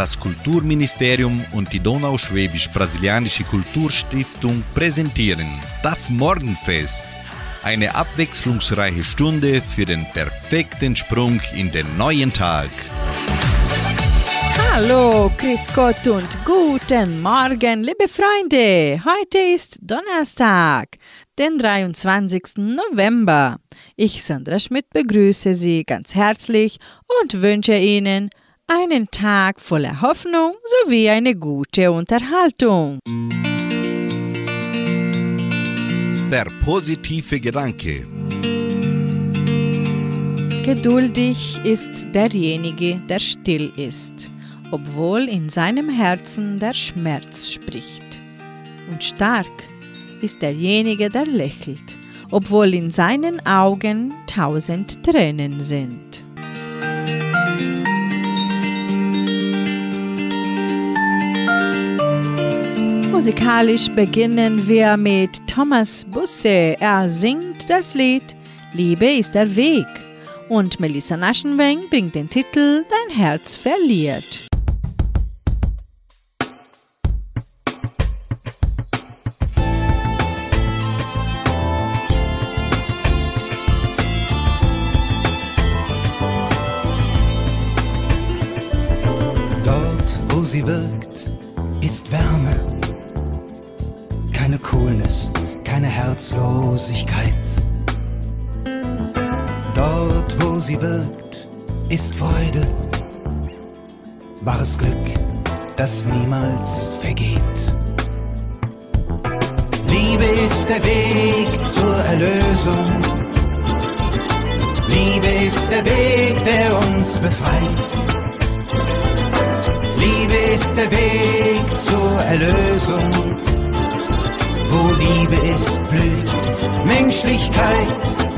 Das Kulturministerium und die Donauschwäbisch-Brasilianische Kulturstiftung präsentieren das Morgenfest. Eine abwechslungsreiche Stunde für den perfekten Sprung in den neuen Tag. Hallo, Chris Gott und guten Morgen, liebe Freunde. Heute ist Donnerstag, den 23. November. Ich, Sandra Schmidt, begrüße Sie ganz herzlich und wünsche Ihnen einen Tag voller Hoffnung sowie eine gute Unterhaltung. Der positive Gedanke. Geduldig ist derjenige, der still ist, obwohl in seinem Herzen der Schmerz spricht. Und stark ist derjenige, der lächelt, obwohl in seinen Augen tausend Tränen sind. Musikalisch beginnen wir mit Thomas Busse. Er singt das Lied Liebe ist der Weg. Und Melissa Naschenweng bringt den Titel Dein Herz verliert. Dort, wo sie wirkt, ist Wärme keine Coolness, keine Herzlosigkeit. Dort, wo sie wirkt, ist Freude, wahres Glück, das niemals vergeht. Liebe ist der Weg zur Erlösung. Liebe ist der Weg, der uns befreit. Liebe ist der Weg zur Erlösung wo Liebe ist, blüht Menschlichkeit.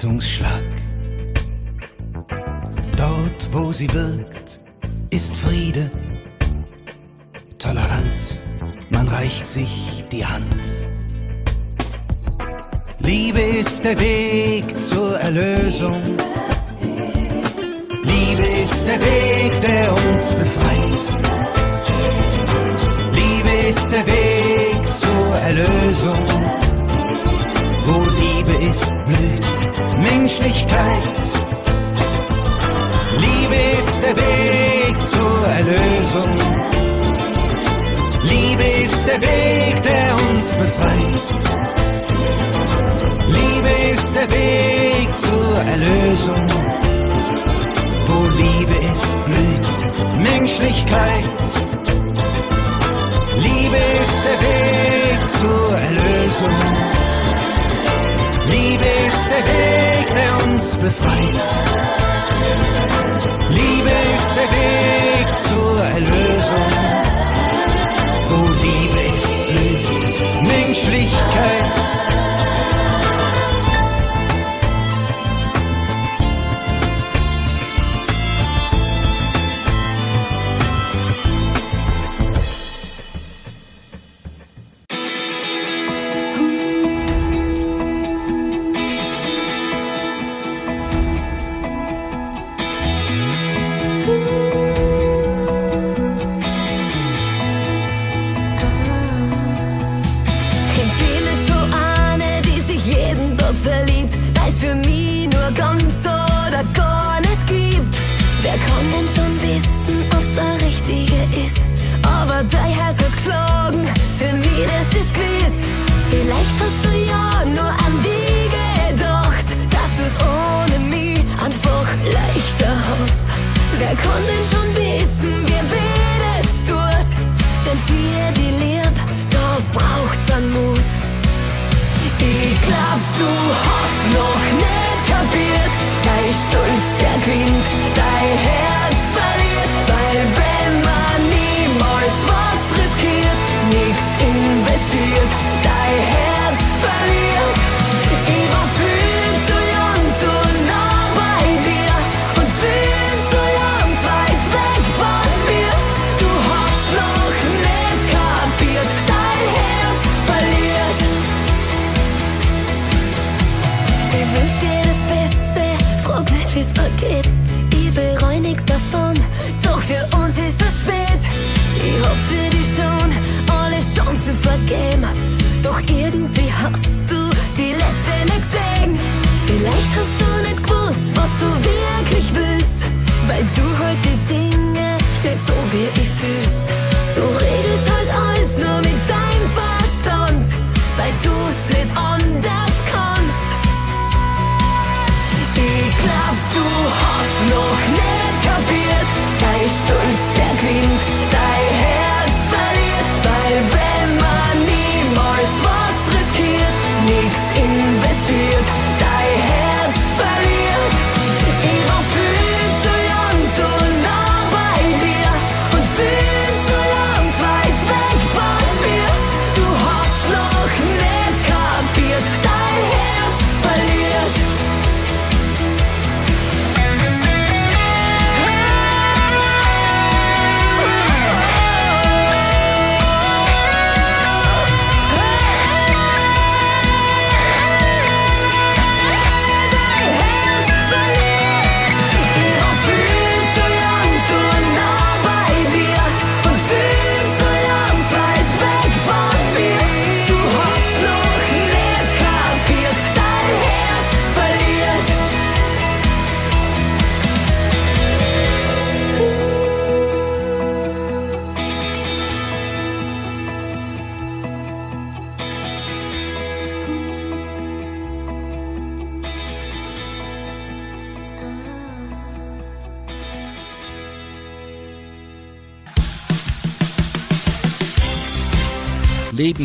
Vergeltungsschlag. Dort, wo sie wirkt, ist Friede, Toleranz, man reicht sich die Hand. Liebe ist der Weg zur Erlösung. Liebe ist der Weg, der uns befreit ist der Weg zur Erlösung. Wo Liebe ist, blüht Menschlichkeit. Liebe ist der Weg zur Erlösung. Liebe ist der Weg, der uns befreit. Liebe ist der Weg zur Erlösung. Wo Liebe ist, blüht Menschlichkeit. Liebe ist der Weg zur Erlösung. Liebe ist der Weg, uns befreit. Liebe ist der Weg zur Erlösung.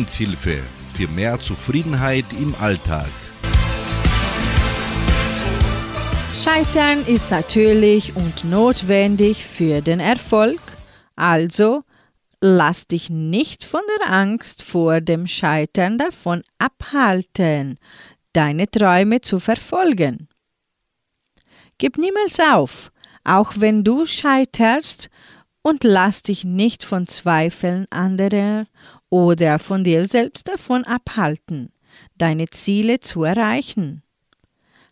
Lebenshilfe für mehr Zufriedenheit im Alltag. Scheitern ist natürlich und notwendig für den Erfolg, also lass dich nicht von der Angst vor dem Scheitern davon abhalten, deine Träume zu verfolgen. Gib niemals auf, auch wenn du scheiterst, und lass dich nicht von Zweifeln anderer oder von dir selbst davon abhalten, deine Ziele zu erreichen.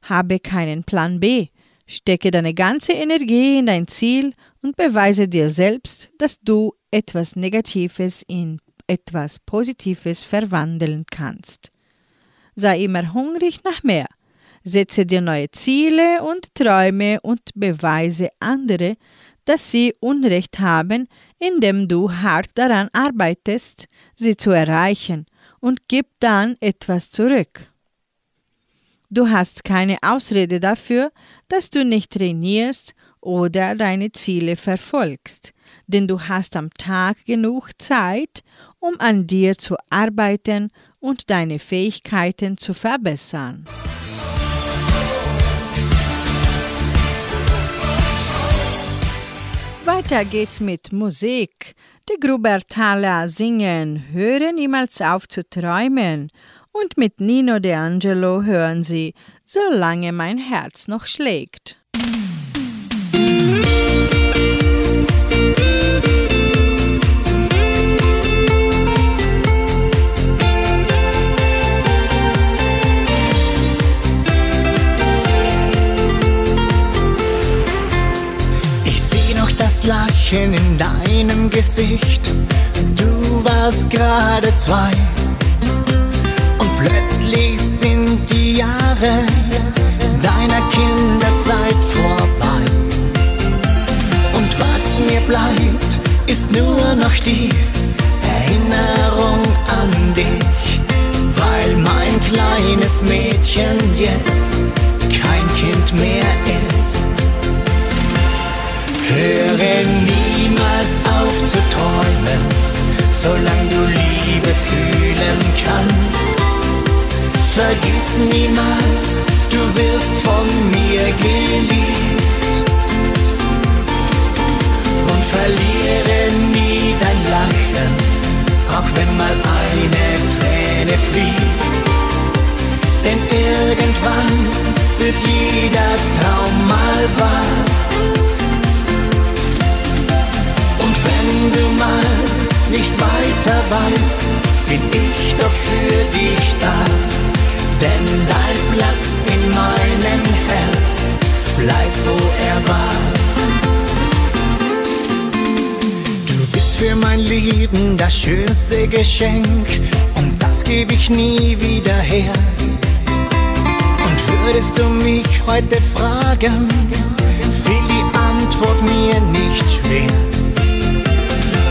Habe keinen Plan B. Stecke deine ganze Energie in dein Ziel und beweise dir selbst, dass du etwas Negatives in etwas Positives verwandeln kannst. Sei immer hungrig nach mehr. Setze dir neue Ziele und Träume und beweise andere, dass sie Unrecht haben, indem du hart daran arbeitest, sie zu erreichen und gib dann etwas zurück. Du hast keine Ausrede dafür, dass du nicht trainierst oder deine Ziele verfolgst, denn du hast am Tag genug Zeit, um an dir zu arbeiten und deine Fähigkeiten zu verbessern. Weiter geht's mit Musik. Die Grubertaler singen Höre niemals auf zu träumen und mit Nino De Angelo hören sie Solange mein Herz noch schlägt. Deinem Gesicht. Du warst gerade zwei. Und plötzlich sind die Jahre deiner Kinderzeit vorbei. Und was mir bleibt, ist nur noch die Erinnerung an dich. Weil mein kleines Mädchen jetzt solange du Liebe fühlen kannst. Vergiss niemals, du wirst von mir geliebt. Und verliere nie dein Lachen, auch wenn mal eine Träne fließt. Denn irgendwann wird jeder Traum mal wahr. Bin ich doch für dich da denn dein Platz in meinem Herz bleibt, wo er war. Du bist für mein Leben das schönste Geschenk und das gebe ich nie wieder her. Und würdest du mich heute fragen, fiel die Antwort mir nicht schwer.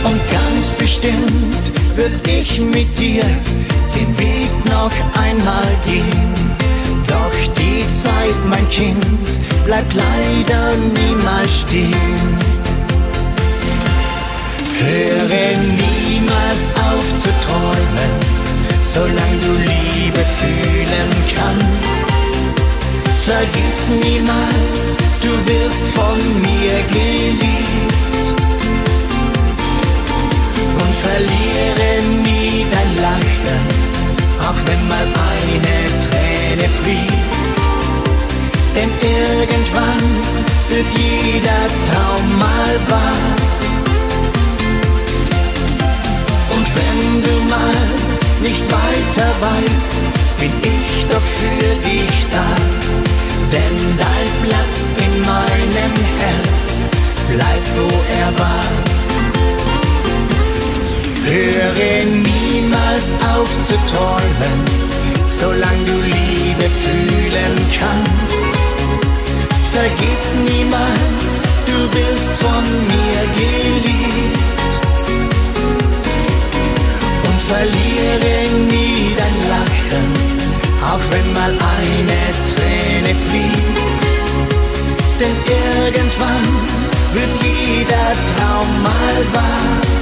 Und ganz bestimmt würd ich mit dir den Weg noch einmal gehen. Doch die Zeit, mein Kind, bleibt leider niemals stehen. Höre niemals auf zu träumen, solange du Liebe fühlen kannst. Vergiss niemals, du wirst von mir geliebt. Und verliere nie dein Lachen auch wenn mal eine Träne fließt. Denn irgendwann wird jeder Traum mal wahr. Und wenn du mal nicht weiter weißt, bin ich doch für dich da. Denn dein Platz in meinem Herz bleibt, wo er war. Höre niemals auf zu träumen, solange du Liebe fühlen kannst. Vergiss niemals, du bist von mir geliebt. Und verliere nie dein Lachen, auch wenn mal eine Träne fließt. Denn irgendwann wird jeder Traum mal wahr.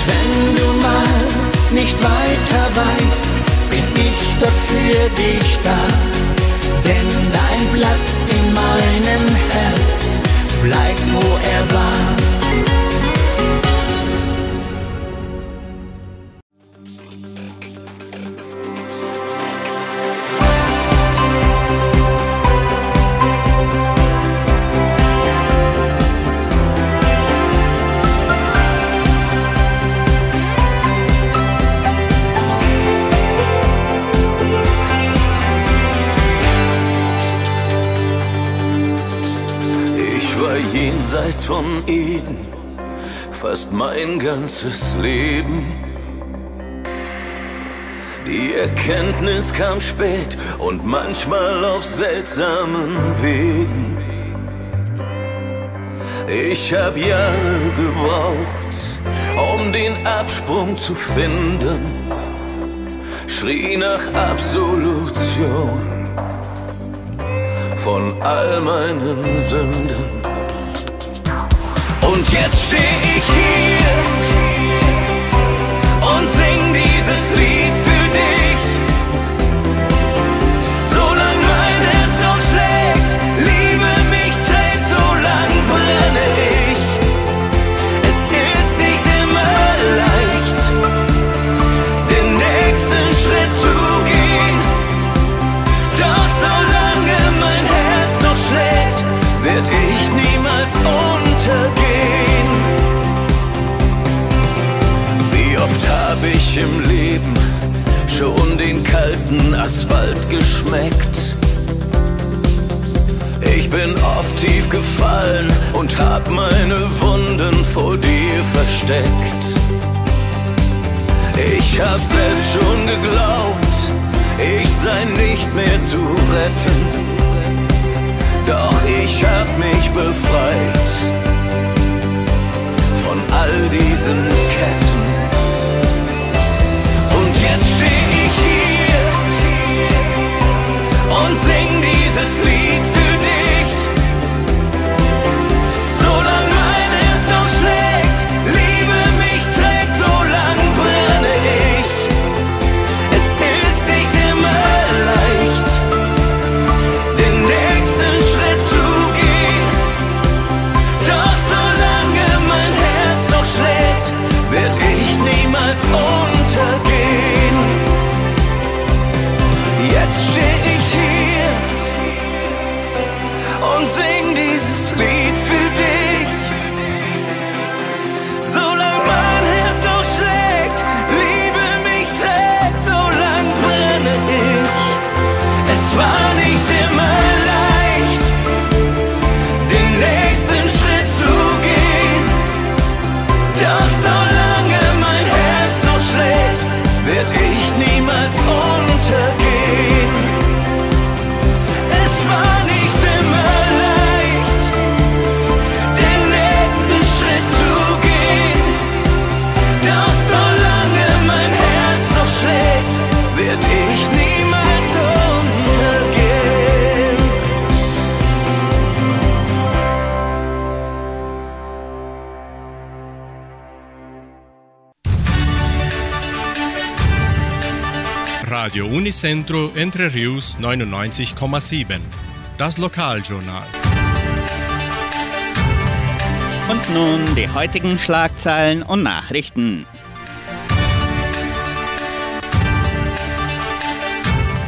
Und wenn du mal nicht weiter weißt, bin ich doch für dich da. Denn dein Platz in meinem Herz bleibt, wo er war. Von Eden, fast mein ganzes Leben. Die Erkenntnis kam spät und manchmal auf seltsamen Wegen. Ich hab Jahre gebraucht, um den Absprung zu finden, schrie nach Absolution von all meinen Sünden. Und jetzt steh ich hier und sing dieses Lied und hab meine Wunden vor dir versteckt. Ich hab selbst schon geglaubt, ich sei nicht mehr zu retten. Doch ich hab mich befreit von all diesen Ketten. Jetzt steh ich hier und sing dieses Lied Unicentro Entre Rius 99,7. Das Lokaljournal. Und nun die heutigen Schlagzeilen und Nachrichten.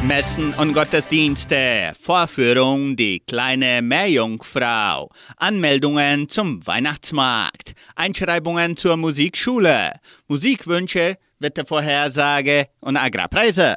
Messen und Gottesdienste, Vorführung Die kleine Meerjungfrau, Anmeldungen zum Weihnachtsmarkt, Einschreibungen zur Musikschule, Musikwünsche, Wettervorhersage und Agrarpreise.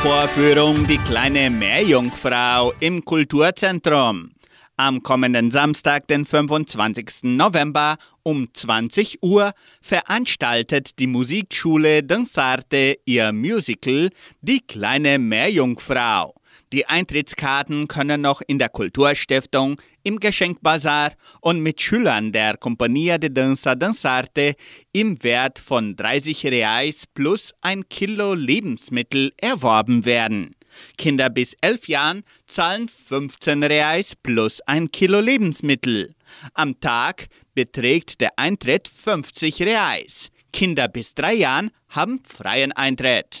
Vorführung Die kleine Meerjungfrau im Kulturzentrum. Am kommenden Samstag, den 25. November um 20 Uhr veranstaltet die Musikschule Dansarte ihr Musical Die kleine Meerjungfrau. Die Eintrittskarten können noch in der Kulturstiftung, im Geschenkbazar und mit Schülern der Compagnia de Danza Danzarte im Wert von 30 Reais plus ein Kilo Lebensmittel erworben werden. Kinder bis 11 Jahren zahlen 15 Reais plus ein Kilo Lebensmittel. Am Tag beträgt der Eintritt 50 Reais. Kinder bis 3 Jahren haben freien Eintritt.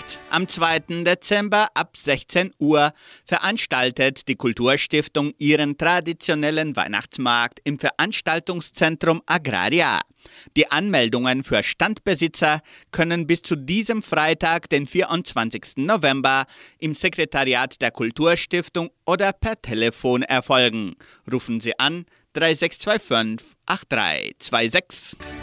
Am 2. Dezember ab 16 Uhr veranstaltet die Kulturstiftung ihren traditionellen Weihnachtsmarkt im Veranstaltungszentrum Agraria. Die Anmeldungen für Standbesitzer können bis zu diesem Freitag, den 24. November, im Sekretariat der Kulturstiftung oder per Telefon erfolgen. Rufen Sie an 3625 8326.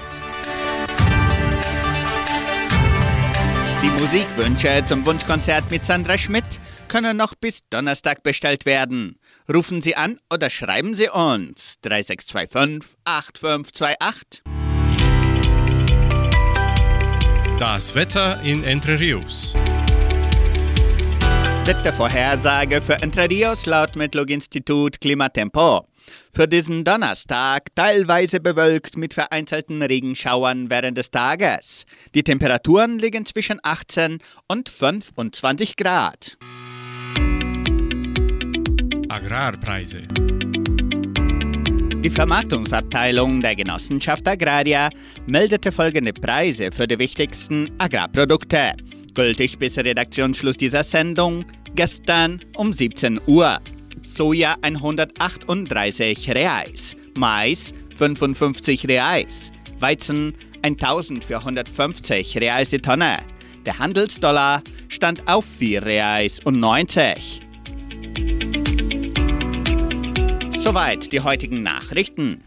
Die Musikwünsche zum Wunschkonzert mit Sandra Schmidt können noch bis Donnerstag bestellt werden. Rufen Sie an oder schreiben Sie uns 3625 8528. Das Wetter in Entre Rios. Wettervorhersage für Entre Rios laut Metlog-Institut Klimatempo. Für diesen Donnerstag teilweise bewölkt mit vereinzelten Regenschauern während des Tages. Die Temperaturen liegen zwischen 18 und 25 Grad. Agrarpreise. Die Vermarktungsabteilung der Genossenschaft Agraria meldete folgende Preise für die wichtigsten Agrarprodukte. Gültig bis Redaktionsschluss dieser Sendung gestern um 17 Uhr. Soja 138 Reais, Mais 55 Reais, Weizen 1450 Reais die Tonne. Der Handelsdollar stand auf 4 Reais und 90. Soweit die heutigen Nachrichten.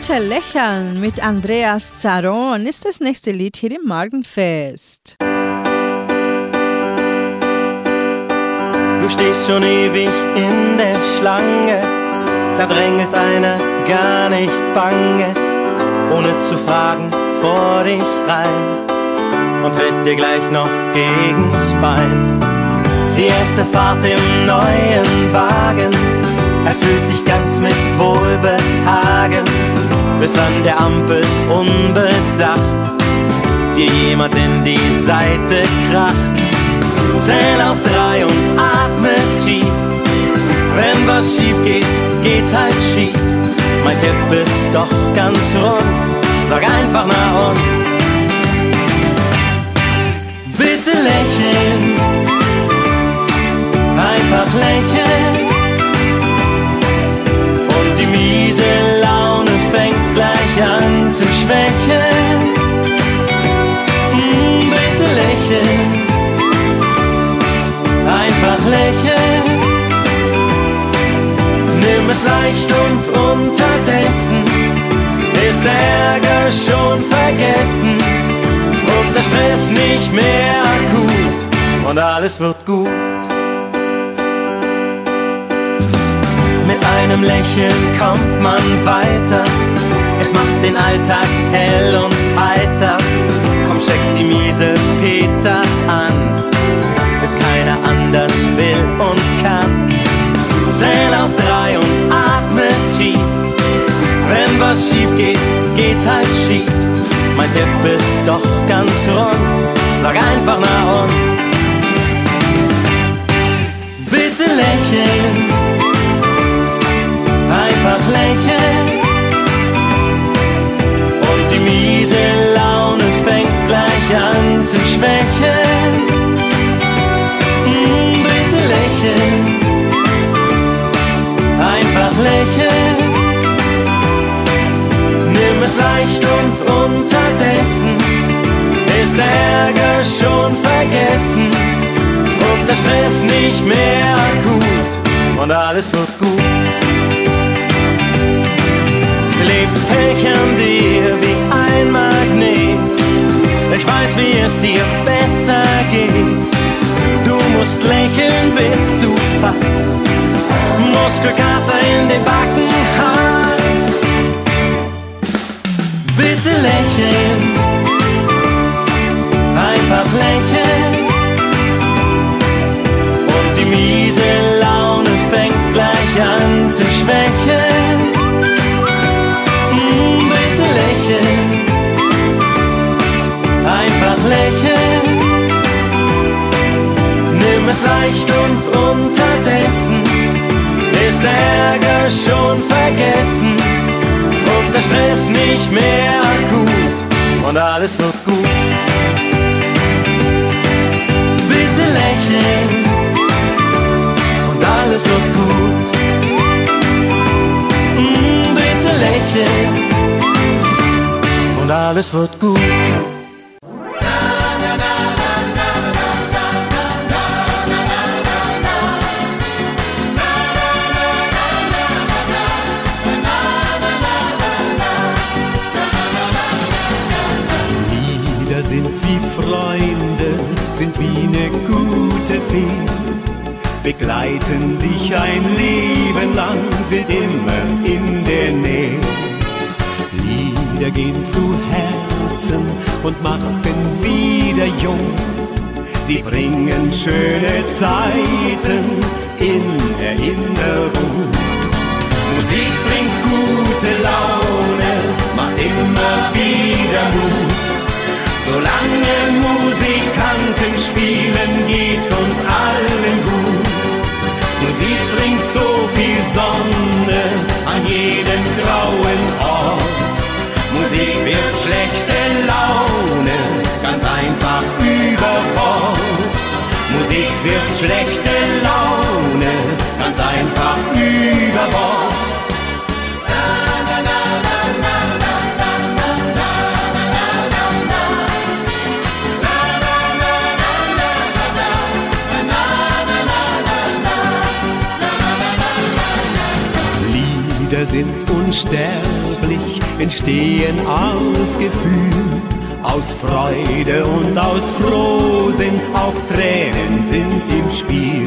Bitte lächeln mit Andreas Zaron ist das nächste Lied hier im Morgenfest. Du stehst schon ewig in der Schlange, da drängelt einer gar nicht bange, ohne zu fragen vor dich rein und tritt dir gleich noch gegens Bein. Die erste Fahrt im neuen Wagen erfüllt dich ganz mit Wohlbehagen, bis an der Ampel unbedacht dir jemand in die Seite kracht. Zähl auf drei und atme tief. Wenn was schief geht, geht's halt schief. Mein Tipp ist doch ganz rund. Sag einfach na und. Bitte lächeln. Einfach lächeln. Leicht und unterdessen ist der Ärger schon vergessen und der Stress nicht mehr akut und alles wird gut. Mit einem Lächeln kommt man weiter, es macht den Alltag hell und heiter. Komm, check die miese Peter an, bis keiner anders will und kann. Zähl auf was schief geht, geht's halt schief. Mein Tipp ist doch ganz rund. Sag einfach na und. Bitte lächeln. Einfach lächeln. Und die miese Laune fängt gleich an zu schwächeln. Nimm es leicht und unterdessen ist der Ärger schon vergessen und der Stress nicht mehr akut und alles wird gut. Klebt Pech an dir wie ein Magnet. Ich weiß, wie es dir besser geht. Du musst lächeln, bis du fast Muskelkater in den Backen hast. Bitte schlechte Laune ganz einfach über Bord. Lieder sind unsterblich, entstehen aus Gefühl, aus Freude und aus Frohsinn, auch Tränen sind im Spiel.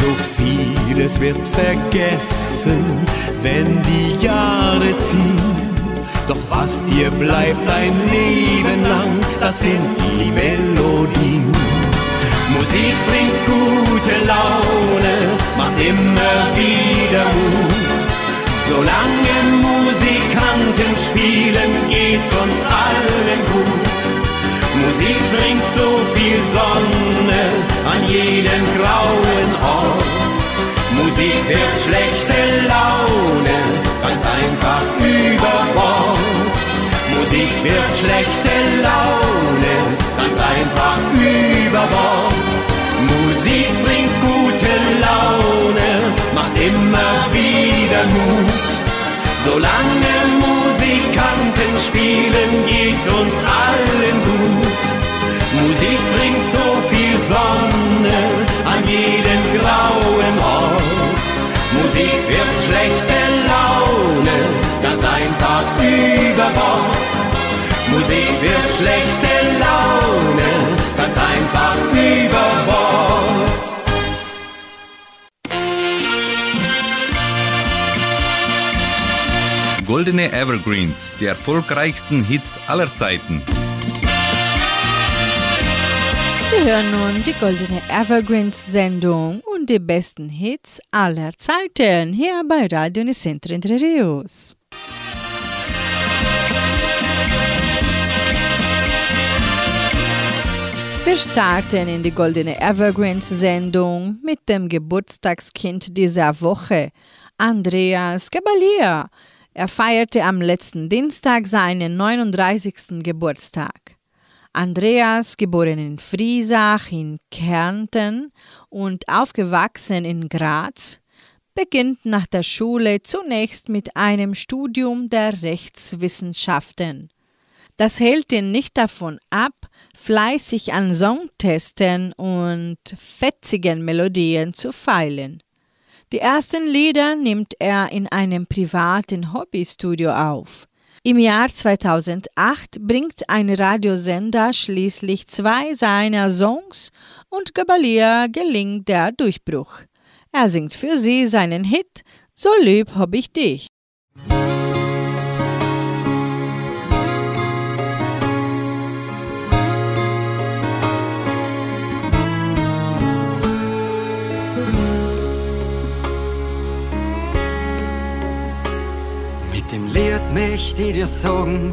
So vieles wird vergessen, wenn die Jahre ziehen. Doch was dir bleibt ein Leben lang, das sind die Melodien. Musik bringt gute Laune, macht immer wieder Mut. Solange Musikanten spielen, geht's uns allen gut. Musik bringt so viel Sonne an jeden grauen Ort. Musik wirft schlechte Laune ganz einfach über Bord. Musik wirft schlechte Laune ganz einfach über Bord. Musik bringt immer wieder Mut. Solange Musikanten spielen, geht's uns allen gut. Musik bringt so viel Sonne an jeden grauen Ort. Musik wirft schlechte Laune ganz einfach über Bord. Musik wirft schlechte Laune ganz einfach über Bord. Goldene Evergreens, die erfolgreichsten Hits aller Zeiten. Sie hören nun die Goldene Evergreens-Sendung und die besten Hits aller Zeiten hier bei Radio Nicentro Entre Rios. Wir starten in die Goldene Evergreens-Sendung mit dem Geburtstagskind dieser Woche, Andreas Gabalier. Er feierte am letzten Dienstag seinen 39. Geburtstag. Andreas, geboren in Friesach in Kärnten und aufgewachsen in Graz, beginnt nach der Schule zunächst mit einem Studium der Rechtswissenschaften. Das hält ihn nicht davon ab, fleißig an Songtesten und fetzigen Melodien zu feilen. Die ersten Lieder nimmt er in einem privaten Hobbystudio auf. Im Jahr 2008 bringt ein Radiosender schließlich zwei seiner Songs und Gabalier gelingt der Durchbruch. Er singt für sie seinen Hit So lieb hab ich dich. Ich dir sagen,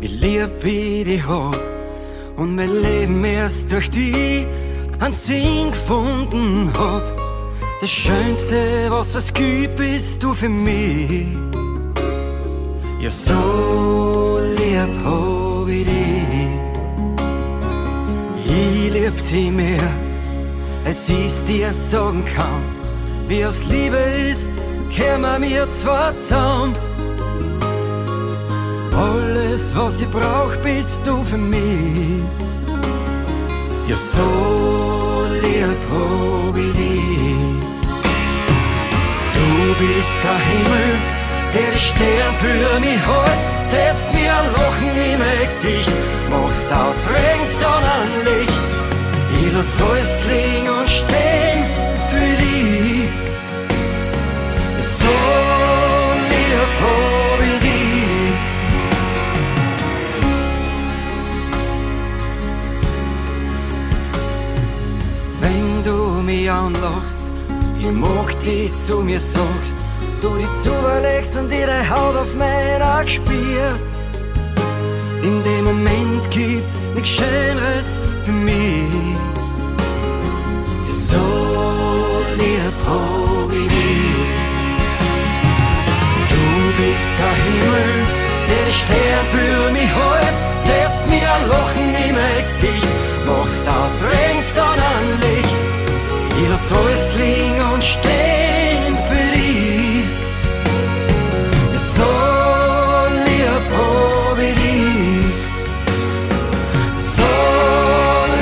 wie lieb ich dich hab. Und mein Leben erst durch die einen Sinn gefunden hat. Das Schönste, was es gibt, bist du für mich. Ja, so lieb hab ich dich. Ich lieb dich mehr, als ich dir sagen kann. Wie aus Liebe ist, kämen wir zwar zusammen. Alles, was ich brauch, bist du für mich. Ja, so lieb hab ich dich. Du bist der Himmel, der die Stern für mich hält. Setzt mir ein Lachen im Gesicht, machst aus Regen Sonnenlicht. Ich lass alles liegen und stehen für dich. Ja, so anlachst, ich mag dich zu mir sagst, du dich zulegst und ihre Haut auf mein Auge spür. In dem Moment gibt's nichts Schöneres für mich. So lieb hab ich. Du bist der Himmel, der die Stern für mich hält, setzt mir ein Lachen im Gesicht, machst aus Regen Sonnenlicht. Lass alles liegen und stehen für dich. Ja, so lieb hab ich dich. So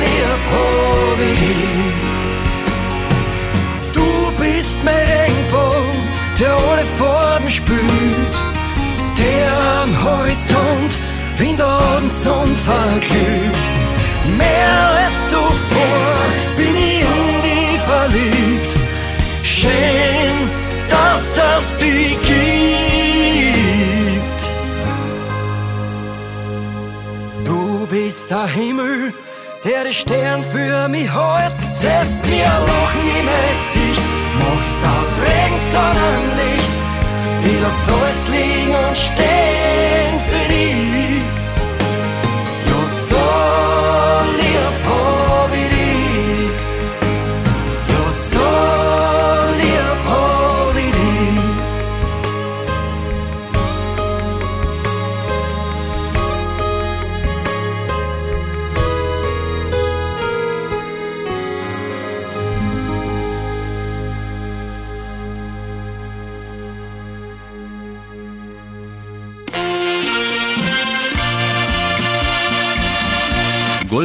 lieb hab ich dich. Du bist mein Regenbogen, der alle Farben spült, der am Horizont in der Abendsonne verglüht. Mehr als zuvor der die Stern für mich hält. Setzt mir ein Lachen im Gesicht, machst aus Regen Sonnenlicht. Ich lass alles liegen und stehen für dich.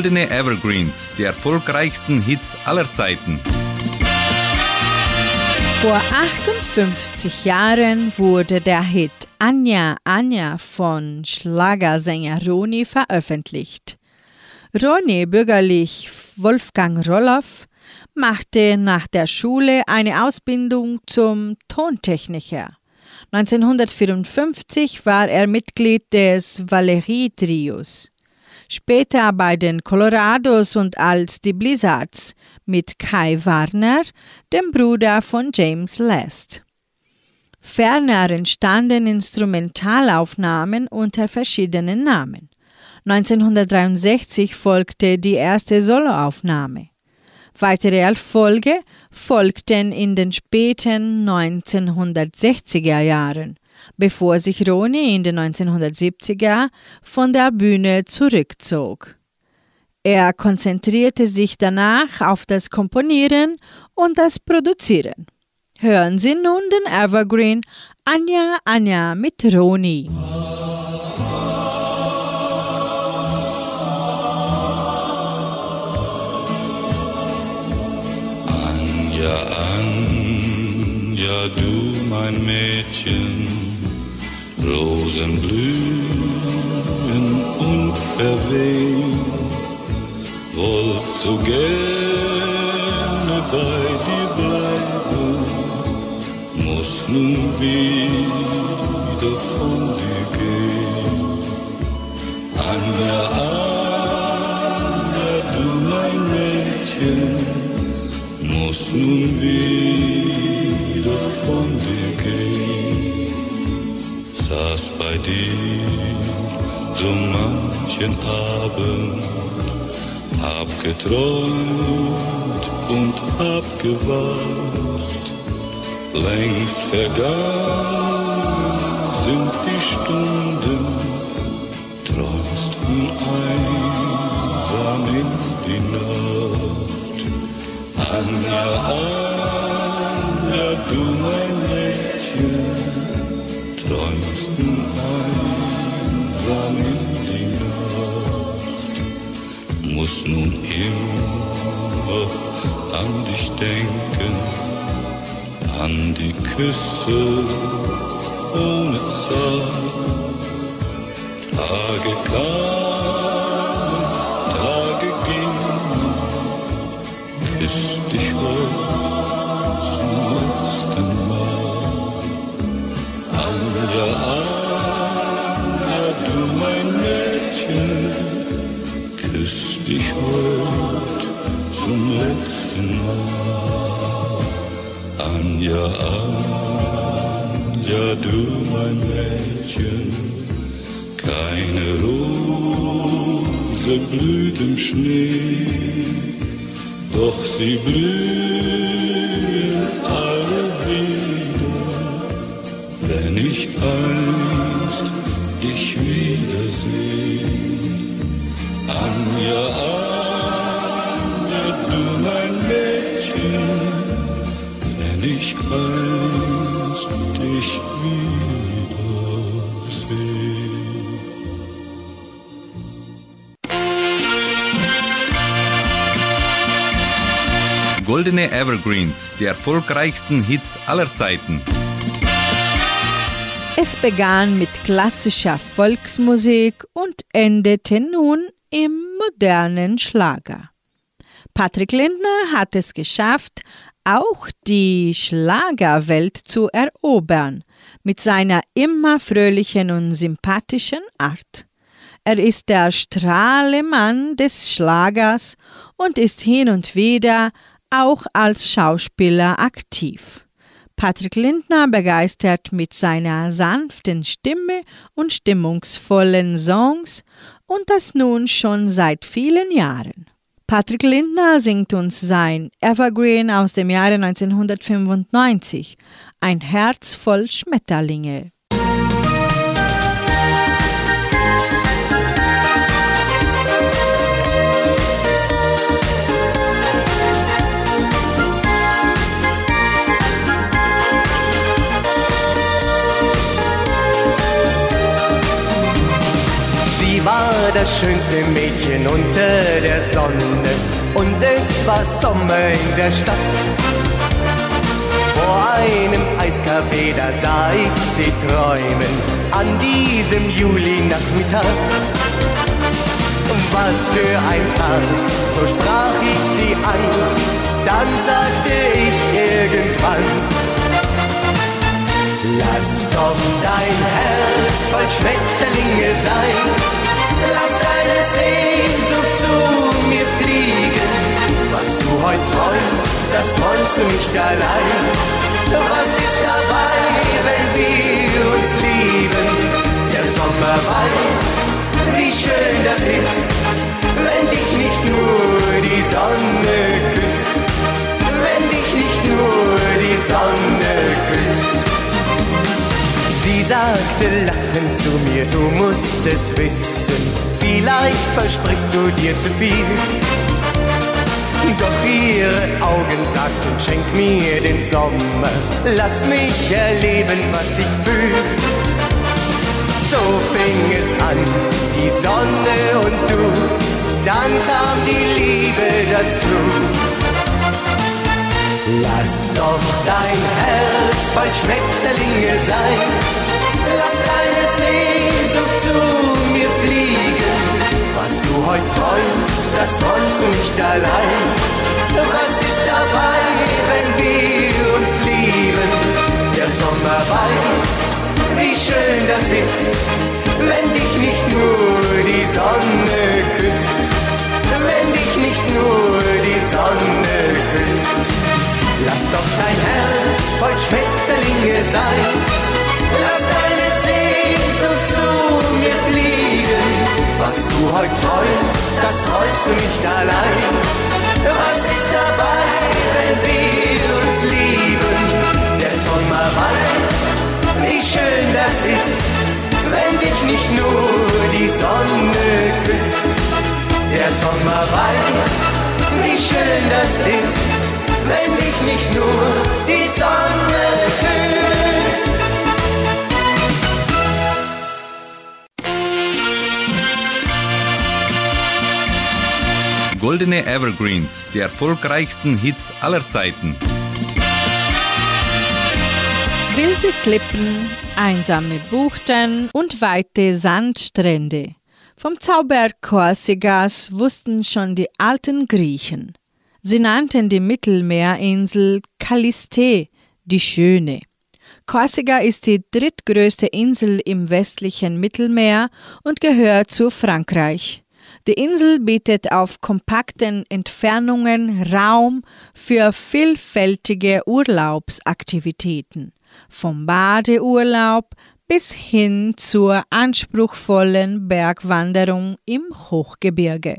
Goldene Evergreens, die erfolgreichsten Hits aller Zeiten. Vor 58 Jahren wurde der Hit Anja Anja von Schlagersänger Roni veröffentlicht. Roni, bürgerlich Wolfgang Roloff, machte nach der Schule eine Ausbildung zum Tontechniker. 1954 war er Mitglied des Valerie-Trios. Später bei den Colorados und als die Blizzards mit Kai Warner, dem Bruder von James Last. Ferner entstanden Instrumentalaufnahmen unter verschiedenen Namen. 1963 folgte die erste Soloaufnahme. Weitere Erfolge folgten in den späten 1960er Jahren, bevor sich Roni in den 1970er von der Bühne zurückzog. Er konzentrierte sich danach auf das Komponieren und das Produzieren. Hören Sie nun den Evergreen Anja Anja mit Roni. Anja, Anja, du mein Mädchen, Rosen blühen und verwehen, wollt so gerne bei dir bleiben, muss nun wieder von dir gehen. Anja, Anja, du mein Mädchen, muss nun wieder Dir so manchen Abend, hab geträumt und hab gewacht. Längst vergangen sind die Stunden, träumst nun einsam in die Nacht. Anja, Anja, nun immer an dich denken, an die Küsse ohne Zahl. Tage kamen, Anja, Anja, du mein Mädchen, keine Rose blüht im Schnee, doch sie blühen alle wieder, wenn ich einst Evergreens, die erfolgreichsten Hits aller Zeiten. Es begann mit klassischer Volksmusik und endete nun im modernen Schlager. Patrick Lindner hat es geschafft, auch die Schlagerwelt zu erobern, mit seiner immer fröhlichen und sympathischen Art. Er ist der Strahlemann des Schlagers und ist hin und wieder auch als Schauspieler aktiv. Patrick Lindner begeistert mit seiner sanften Stimme und stimmungsvollen Songs und das nun schon seit vielen Jahren. Patrick Lindner singt uns sein Evergreen aus dem Jahre 1995, Ein Herz voll Schmetterlinge. Das schönste Mädchen unter der Sonne und es war Sommer in der Stadt. Vor einem Eiscafé, da sah ich sie träumen an diesem Juli-Nachmittag. Was für ein Tag, so sprach ich sie an, dann sagte ich irgendwann, Lass doch dein Herz voll Schmetterlinge sein. Lass deine Sehnsucht zu mir fliegen. Was du heute träumst, das träumst du nicht allein. Was ist dabei, wenn wir uns lieben? Der Sommer weiß, wie schön das ist, wenn dich nicht nur die Sonne küsst. Wenn dich nicht nur die Sonne küsst. Sie sagte lachend zu mir, du musst es wissen, vielleicht versprichst du dir zu viel. Doch ihre Augen sagten, schenk mir den Sommer, lass mich erleben, was ich fühl. So fing es an, die Sonne und du, dann kam die Liebe dazu. Lass doch dein Herz voll Schmetterlinge sein. Lass deine Sehnsucht zu mir fliegen. Was du heute träumst, das träumst du nicht allein. Was ist dabei, wenn wir uns lieben? Der Sommer weiß, wie schön das ist, wenn dich nicht nur die Sonne küsst. Wenn dich nicht nur die Sonne küsst. Lass doch dein Herz voll Schmetterlinge sein. Lass deine Sehnsucht zu mir fliegen. Was du heute träumst, das träumst du nicht allein. Was ist dabei, wenn wir uns lieben? Der Sommer weiß, wie schön das ist, wenn dich nicht nur die Sonne küsst. Der Sommer weiß, wie schön das ist wenn dich nicht nur die Sonne küsst. Goldene Evergreens, die erfolgreichsten Hits aller Zeiten. Wilde Klippen, einsame Buchten und weite Sandstrände. Vom Zauber Korsikas wussten schon die alten Griechen. Sie nannten die Mittelmeerinsel Kaliste, die Schöne. Korsika ist die drittgrößte Insel im westlichen Mittelmeer und gehört zu Frankreich. Die Insel bietet auf kompakten Entfernungen Raum für vielfältige Urlaubsaktivitäten, vom Badeurlaub bis hin zur anspruchsvollen Bergwanderung im Hochgebirge.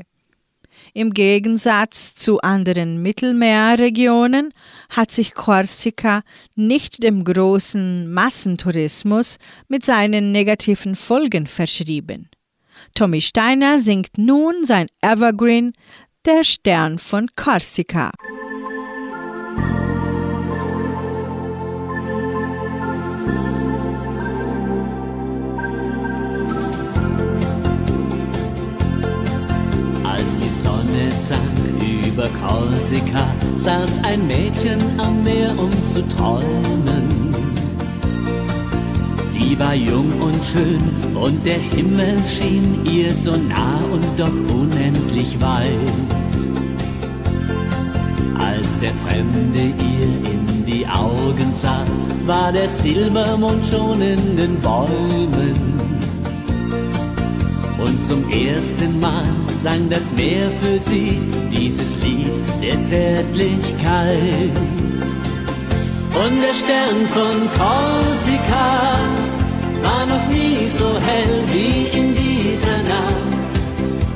Im Gegensatz zu anderen Mittelmeerregionen hat sich Korsika nicht dem großen Massentourismus mit seinen negativen Folgen verschrieben. Tommy Steiner singt nun sein Evergreen Der Stern von Korsika. Sonne sank über Korsika, saß ein Mädchen am Meer, um zu träumen. Sie war jung und schön und der Himmel schien ihr so nah und doch unendlich weit. Als der Fremde ihr in die Augen sah, war der Silbermond schon in den Bäumen. Und zum ersten Mal sang das Meer für sie dieses Lied der Zärtlichkeit. Und der Stern von Korsika war noch nie so hell wie in dieser Nacht.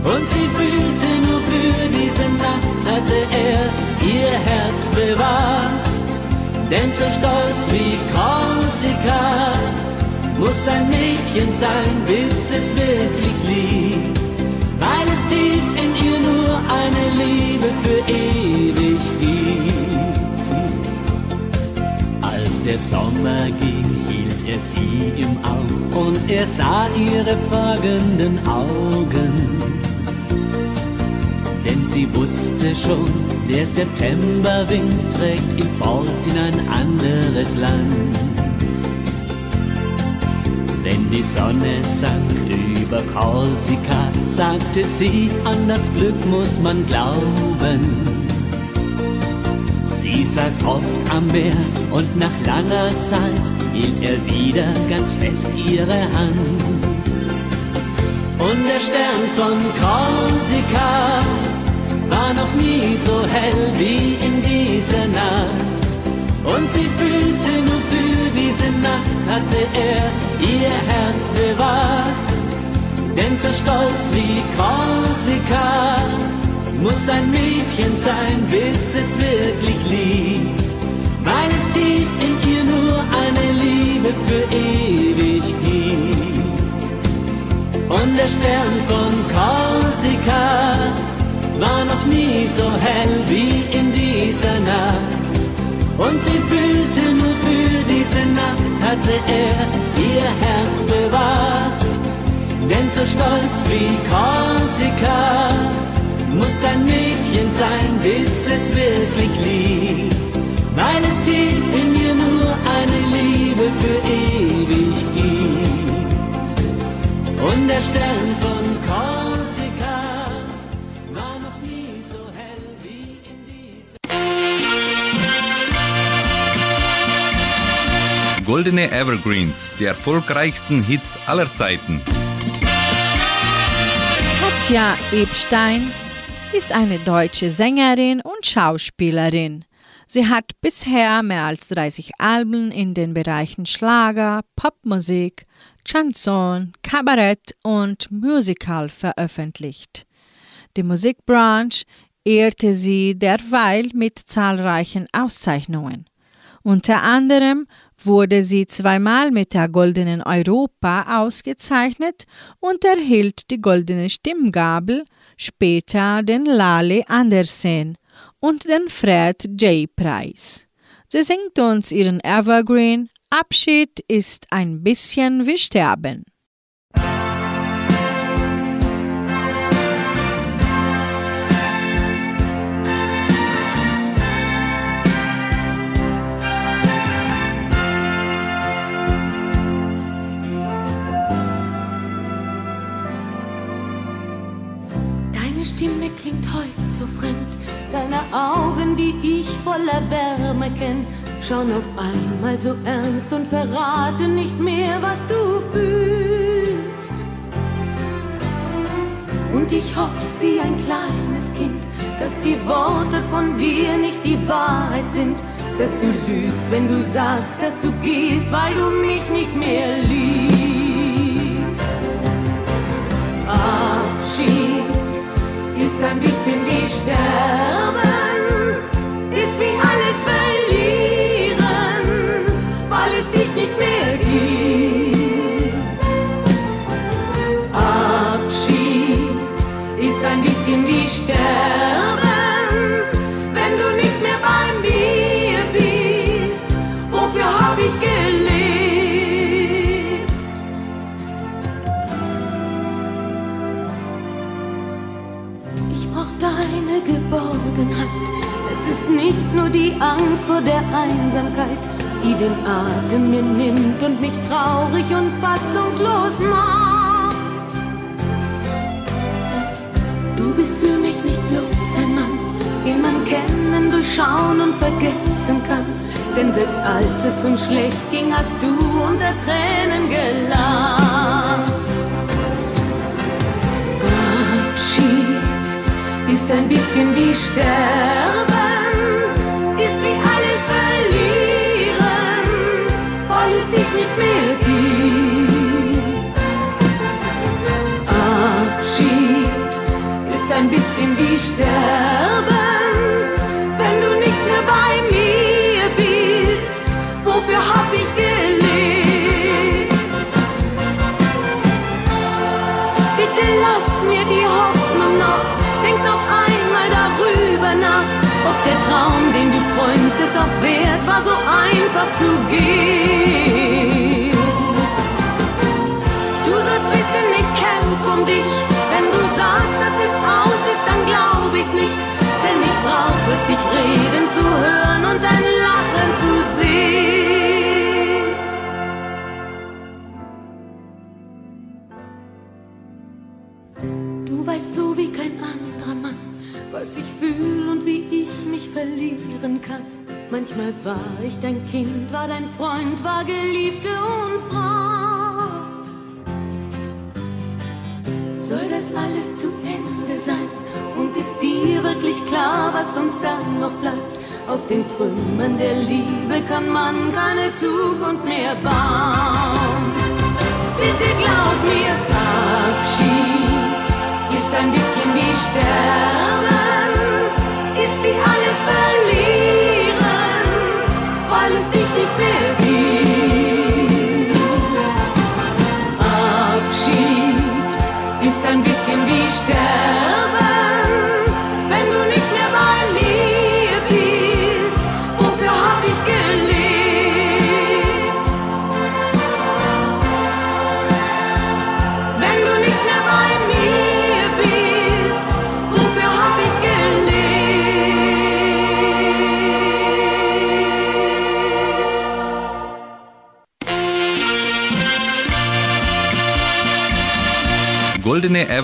Und sie fühlte nur für diese Nacht hatte er ihr Herz bewahrt. Denn so stolz wie Korsika muss ein Mädchen sein, bis es wirklich liebt, weil es tief in ihr nur eine Liebe für ewig gibt. Als der Sommer ging, hielt er sie im Auge und er sah ihre fragenden Augen. Denn sie wusste schon, der Septemberwind trägt ihn fort in ein anderes Land. Die Sonne sank über Korsika, sagte sie, an das Glück muss man glauben. Sie saß oft am Meer und nach langer Zeit hielt er wieder ganz fest ihre Hand. Und der Stern von Korsika war noch nie so hell wie in dieser Nacht. Und sie fühlte nur für diese Nacht hatte er ihr Herz bewahrt. Denn so stolz wie Korsika muss ein Mädchen sein, bis es wirklich liebt. Weil es tief in ihr nur eine Liebe für ewig gibt. Und der Stern von Korsika war noch nie so hell wie in dieser Nacht. Und sie fühlte nur für diese Nacht hatte er ihr Herz bewahrt. Denn so stolz wie Korsika muss ein Mädchen sein, bis es wirklich liebt. Weil es tief in mir nur eine Liebe für ewig gibt. Und der Stern von Korsika Goldene Evergreens, die erfolgreichsten Hits aller Zeiten. Katja Ebstein ist eine deutsche Sängerin und Schauspielerin. Sie hat bisher mehr als 30 Alben in den Bereichen Schlager, Popmusik, Chanson, Kabarett und Musical veröffentlicht. Die Musikbranche ehrte sie derweil mit zahlreichen Auszeichnungen. Unter anderem wurde sie zweimal mit der Goldenen Europa ausgezeichnet und erhielt die Goldene Stimmgabel, später den Lale Andersen und den Fred J. Preis. Sie singt uns ihren Evergreen Abschied ist ein bisschen wie Sterben. Stimme klingt heute so fremd, deine Augen, die ich voller Wärme kenn, schauen auf einmal so ernst und verraten nicht mehr, was du fühlst. Und ich hoffe wie ein kleines Kind, dass die Worte von dir nicht die Wahrheit sind, dass du lügst, wenn du sagst, dass du gehst, weil du mich nicht mehr liebst. Abschied ist ein bisschen wie Geborgenheit. Es ist nicht nur die Angst vor der Einsamkeit, die den Atem mir nimmt und mich traurig und fassungslos macht. Du bist für mich nicht bloß ein Mann, den man kennen, durchschauen und vergessen kann. Denn selbst als es uns schlecht ging, hast du unter Tränen gelacht. Ist ein bisschen wie Sterben, ist wie alles verlieren, weil es dich nicht mehr gibt. Abschied ist ein bisschen wie Sterben, Traum, den du träumst, es auch wert war, so einfach zu gehen. Du sollst wissen, ich kämpf um dich, wenn du sagst, dass es aus ist, dann glaub ich's nicht, denn ich brauch es, dich reden zu hören und dein Lachen zu sehen. Was ich fühl und wie ich mich verlieren kann. Manchmal war ich dein Kind, war dein Freund, war Geliebte und Frau. Soll das alles zu Ende sein? Und ist dir wirklich klar, was uns dann noch bleibt? Auf den Trümmern der Liebe kann man keine Zukunft mehr bauen. Bitte glaub mir, Abschied ist ein bisschen wie Sterben, ist wie alles verlieren,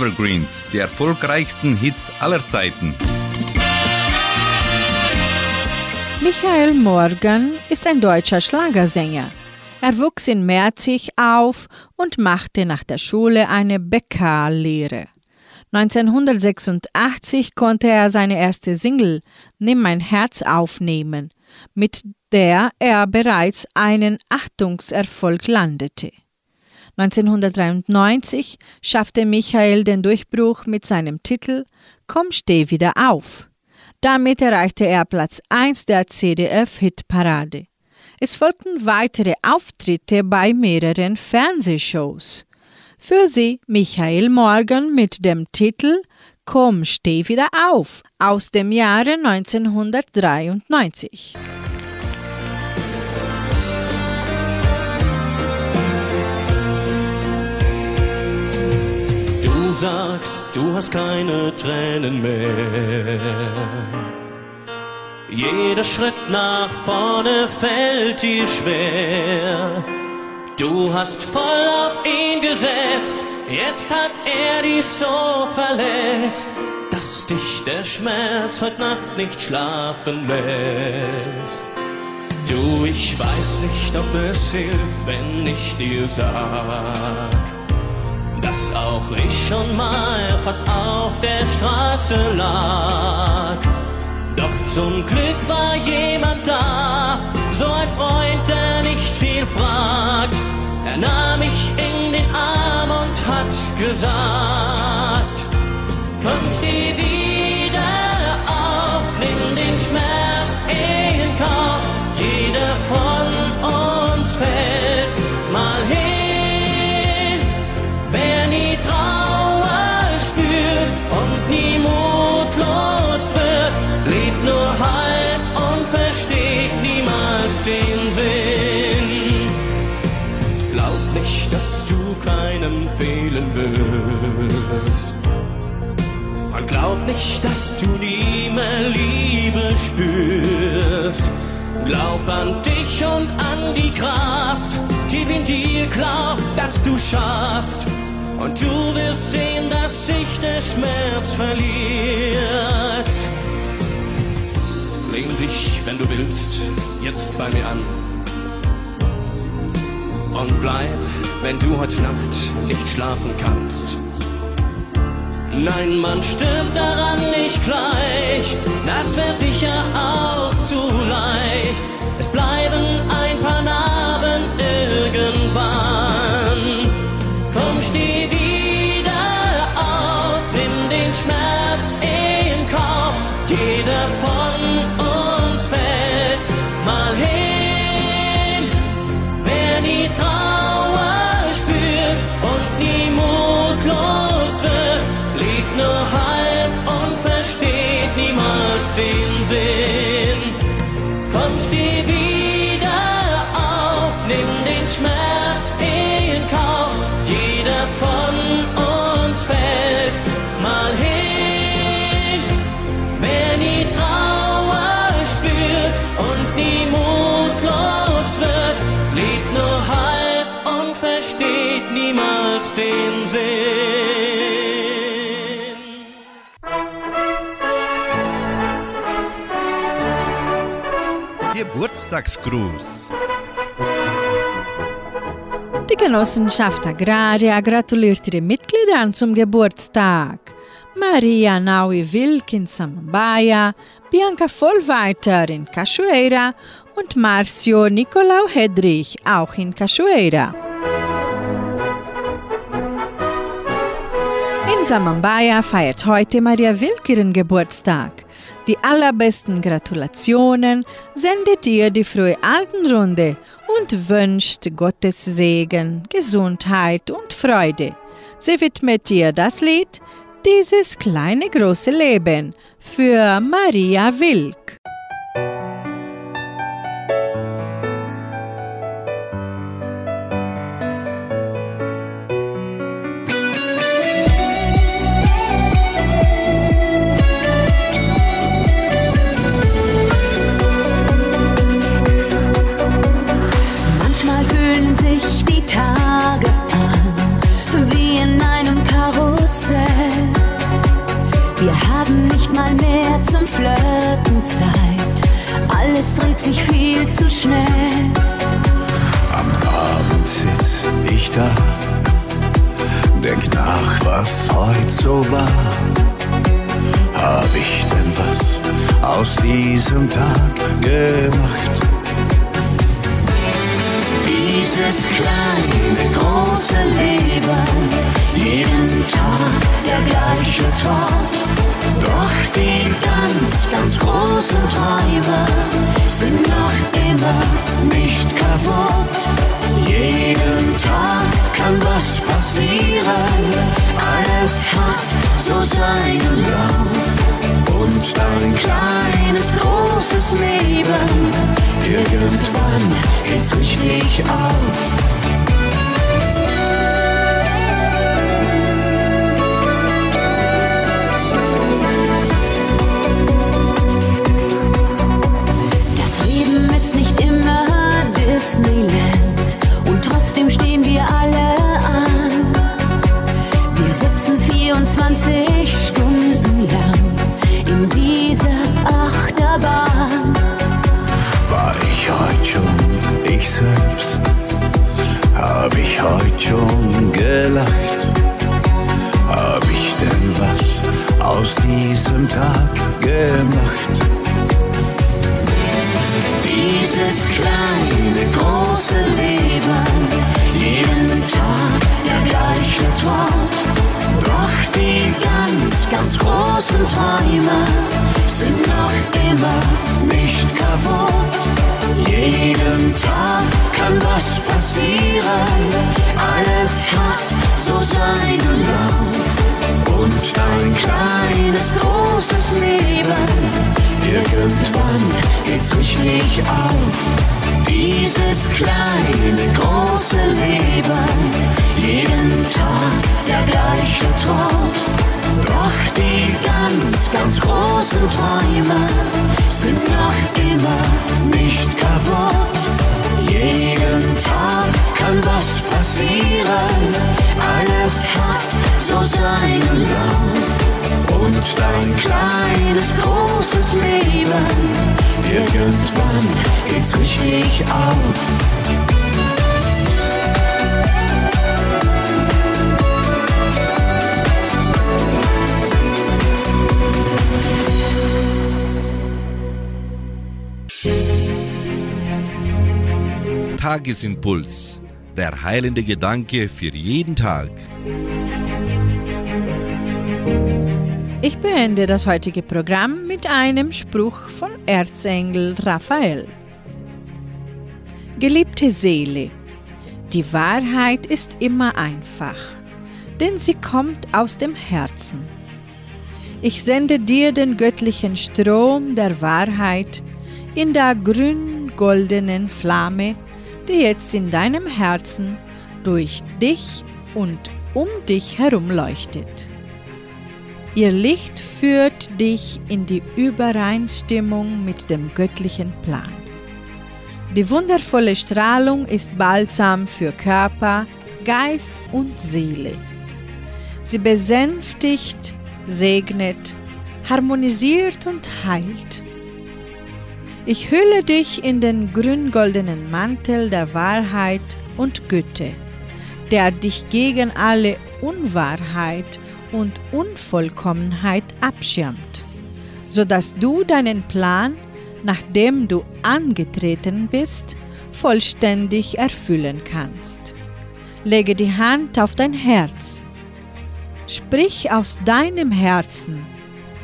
Evergreens, die erfolgreichsten Hits aller Zeiten. Michael Morgan ist ein deutscher Schlagersänger. Er wuchs in Merzig auf und machte nach der Schule eine Bäckerlehre. 1986 konnte er seine erste Single Nimm mein Herz aufnehmen, mit der er bereits einen Achtungserfolg landete. 1993 schaffte Michael den Durchbruch mit seinem Titel Komm, steh wieder auf. Damit erreichte er Platz 1 der CDF-Hitparade. Es folgten weitere Auftritte bei mehreren Fernsehshows. Für sie Michael Morgan mit dem Titel Komm, steh wieder auf aus dem Jahre 1993. sagst, du hast keine Tränen mehr. Jeder Schritt nach vorne fällt dir schwer. Du hast voll auf ihn gesetzt, jetzt hat er dich so verletzt, dass dich der Schmerz heute Nacht nicht schlafen lässt. Du, ich weiß nicht, ob es hilft, wenn ich dir sag, dass auch ich schon mal fast auf der Straße lag. Doch zum Glück war jemand da, so ein Freund, der nicht viel fragt. Er nahm mich in den Arm und hat gesagt, komm, steh wieder fehlen wirst. Und glaub nicht, dass du nie mehr Liebe spürst. Glaub an dich und an die Kraft, tief in dir glaub, dass du schaffst. Und du wirst sehen, dass sich der Schmerz verliert. Lehn dich, wenn du willst, jetzt bei mir an. Und bleib, wenn du heute Nacht nicht schlafen kannst. Nein, man stirbt daran nicht gleich, das wäre sicher auch zu leicht. Es bleiben ein Geburtstagsgruß. Die Genossenschaft Agraria gratuliert ihren Mitgliedern zum Geburtstag. Maria Naui Wilk in Samambaia, Bianca Vollweiter in Cachoeira und Marcio Nicolau Hedrich auch in Cachoeira. In Samambaia feiert heute Maria Wilk ihren Geburtstag. Die allerbesten Gratulationen sendet ihr die frühe Altenrunde und wünscht Gottes Segen, Gesundheit und Freude. Sie widmet ihr das Lied Dieses kleine große Leben für Maria Wilk. Alles dreht sich viel zu schnell. Am Abend sitz ich da, denk nach, was heute so war. Hab ich denn was aus diesem Tag gemacht? Dieses kleine, große Leben, jeden Tag der gleiche Tod. Doch die ganz, ganz großen Träume sind noch immer nicht kaputt. Jeden Tag kann was passieren, alles hat so seinen Lauf. Und dein kleines, großes Leben, irgendwann geht's richtig auf. Disneyland und trotzdem stehen wir alle an. Wir sitzen 24 Stunden lang in dieser Achterbahn. War ich heute schon ich selbst? Hab ich heute schon gelacht? Hab ich denn was aus diesem Tag gemacht? Dieses kleine, große Leben. Jeden Tag der gleiche Tod. Ganz, großen Träume sind noch immer nicht kaputt. Jeden Tag kann was passieren. Alles hat so seinen Lauf. Und dein kleines, großes Leben Irgendwann geht's richtig auf. Dieses kleine, große Leben, jeden Tag der gleiche Tod. Doch die ganz, ganz großen Träume sind noch immer nicht kaputt. Jeden Tag kann was passieren, alles hat so seinen Lauf und dein kleines, großes Leben. Irgendwann geht's richtig auf. Tagesimpuls, der heilende Gedanke für jeden Tag. Ich beende das heutige Programm mit einem Spruch von Erzengel Raphael. Geliebte Seele, die Wahrheit ist immer einfach, denn sie kommt aus dem Herzen. Ich sende dir den göttlichen Strom der Wahrheit in der grün-goldenen Flamme, die jetzt in deinem Herzen durch dich und um dich herum leuchtet. Ihr Licht führt dich in die Übereinstimmung mit dem göttlichen Plan. Die wundervolle Strahlung ist Balsam für Körper, Geist und Seele. Sie besänftigt, segnet, harmonisiert und heilt. Ich hülle dich in den grün-goldenen Mantel der Wahrheit und Güte, der dich gegen alle Unwahrheit und Unvollkommenheit abschirmt, sodass du deinen Plan, nachdem du angetreten bist, vollständig erfüllen kannst. Lege die Hand auf dein Herz. Sprich aus deinem Herzen,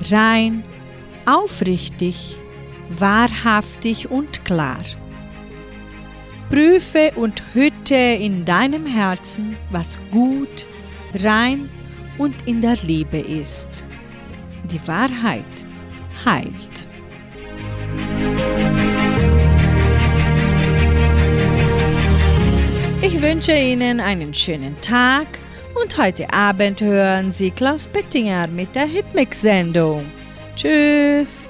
rein, aufrichtig, wahrhaftig und klar. Prüfe und hütte in deinem Herzen, was gut, rein und in der Liebe ist. Die Wahrheit heilt. Ich wünsche Ihnen einen schönen Tag und heute Abend hören Sie Klaus Bettinger mit der Hitmix-Sendung. Tschüss!